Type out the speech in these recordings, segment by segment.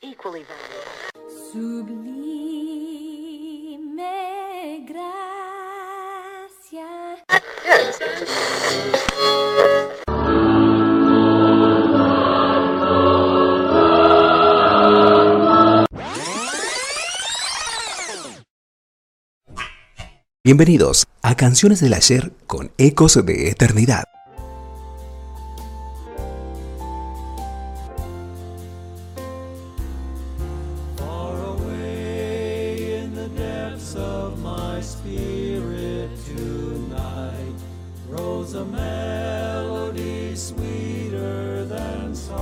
equally valuable. Sublime gracia. Bienvenidos a Canciones del Ayer con Ecos de Eternidad. A melody sweeter than song.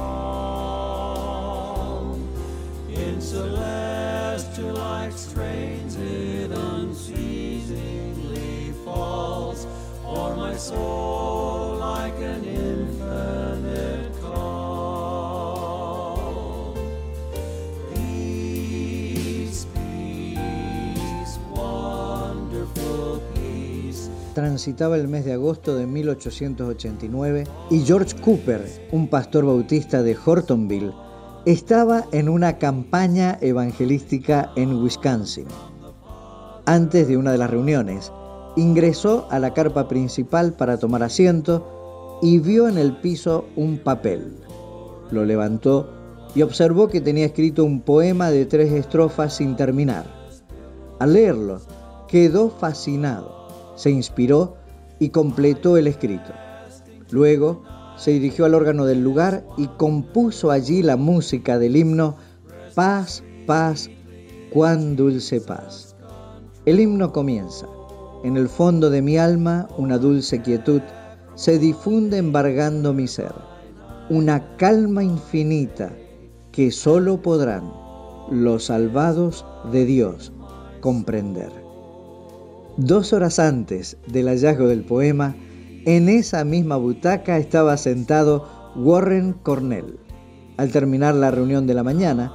In celestial like strains it unceasingly falls for my soul transitaba el mes de agosto de 1889 y George Cooper, un pastor bautista de Hortonville, estaba en una campaña evangelística en Wisconsin. Antes de una de las reuniones, ingresó a la carpa principal para tomar asiento y vio en el piso un papel. Lo levantó y observó que tenía escrito un poema de tres estrofas sin terminar. Al leerlo, quedó fascinado, se inspiró y completó el escrito. Luego se dirigió al órgano del lugar y compuso allí la música del himno Paz, paz, cuán dulce paz. El himno comienza. En el fondo de mi alma una dulce quietud se difunde embargando mi ser. Una calma infinita que solo podrán los salvados de Dios comprender. Dos horas antes del hallazgo del poema, en esa misma butaca estaba sentado Warren Cornell. Al terminar la reunión de la mañana,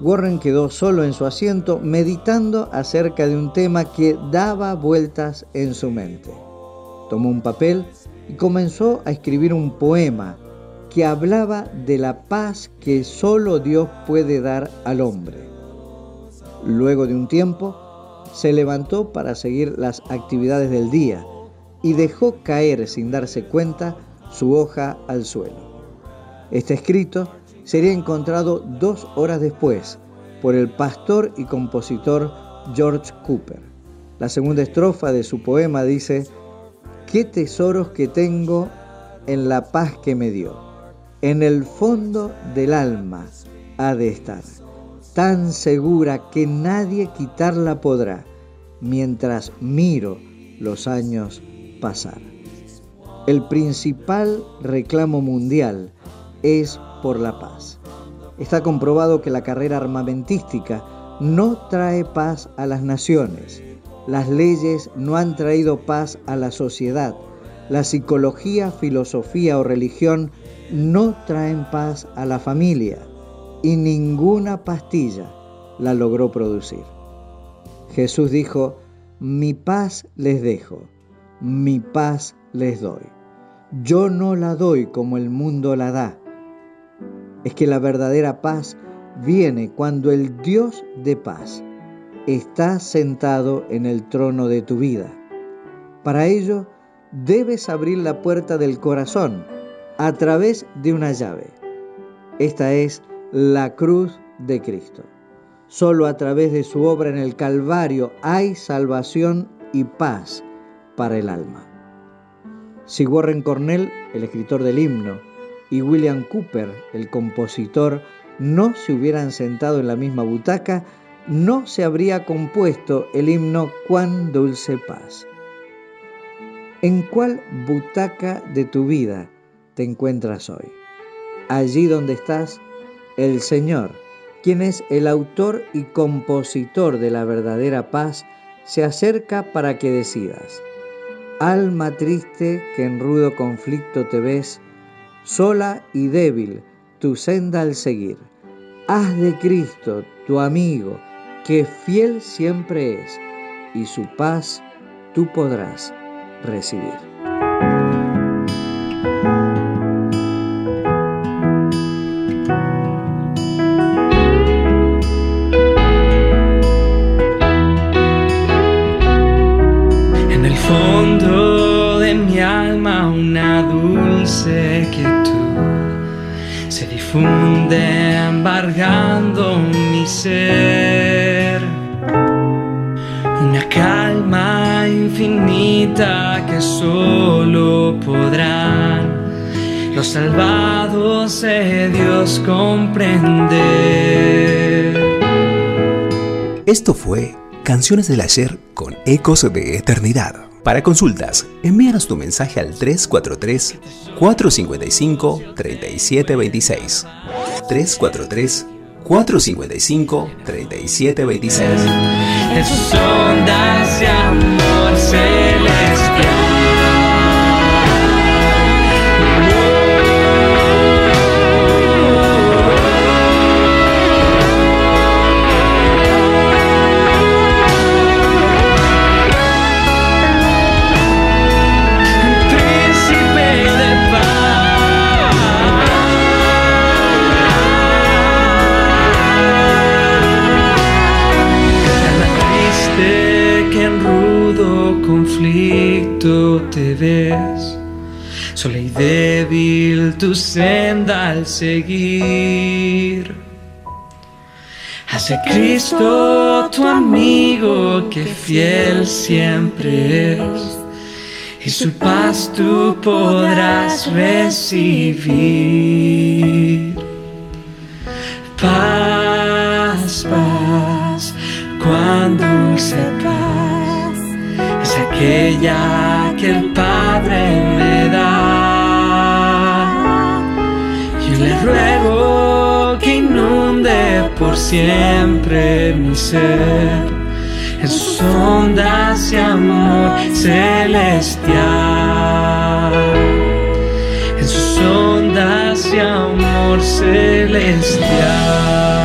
Warren quedó solo en su asiento meditando acerca de un tema que daba vueltas en su mente. Tomó un papel y comenzó a escribir un poema que hablaba de la paz que solo Dios puede dar al hombre. Luego de un tiempo, se levantó para seguir las actividades del día y dejó caer sin darse cuenta su hoja al suelo. Este escrito sería encontrado dos horas después por el pastor y compositor George Cooper. La segunda estrofa de su poema dice, qué tesoros que tengo en la paz que me dio. En el fondo del alma ha de estar, tan segura que nadie quitarla podrá, mientras miro los años pasar. El principal reclamo mundial es por la paz. Está comprobado que la carrera armamentística no trae paz a las naciones. Las leyes no han traído paz a la sociedad. La psicología, filosofía o religión no traen paz a la familia. Y ninguna pastilla la logró producir. Jesús dijo, mi paz les dejo, mi paz les doy. Yo no la doy como el mundo la da. Es que la verdadera paz viene cuando el Dios de paz está sentado en el trono de tu vida. Para ello, debes abrir la puerta del corazón a través de una llave. Esta es la cruz de Cristo. Solo a través de su obra en el Calvario hay salvación y paz para el alma. Si Warren Cornell, el escritor del himno, y William Cooper, el compositor, no se hubieran sentado en la misma butaca, no se habría compuesto el himno Cuán dulce paz. ¿En cuál butaca de tu vida te encuentras hoy? Allí donde estás, el Señor, quien es el autor y compositor de la verdadera paz, se acerca para que decidas. Alma triste que en rudo conflicto te ves, sola y débil, tu senda al seguir. Haz de Cristo tu amigo, que fiel siempre es, y su paz tú podrás recibir. confunde embargando mi ser. Una calma infinita que solo podrán los salvados de Dios comprender. Esto fue Canciones del Ayer con Ecos de Eternidad. Para consultas, envíanos tu mensaje al 343-455-3726. 343-455-3726. Te ves. Sola y débil tu senda al seguir. Hacia Cristo tu amigo que fiel siempre es y su paz tú podrás recibir. Paz, paz, cuán dulce paz es aquella que el Padre me da. Yo le ruego que inunde por siempre mi ser en sus ondas de amor celestial. En sus ondas de amor celestial.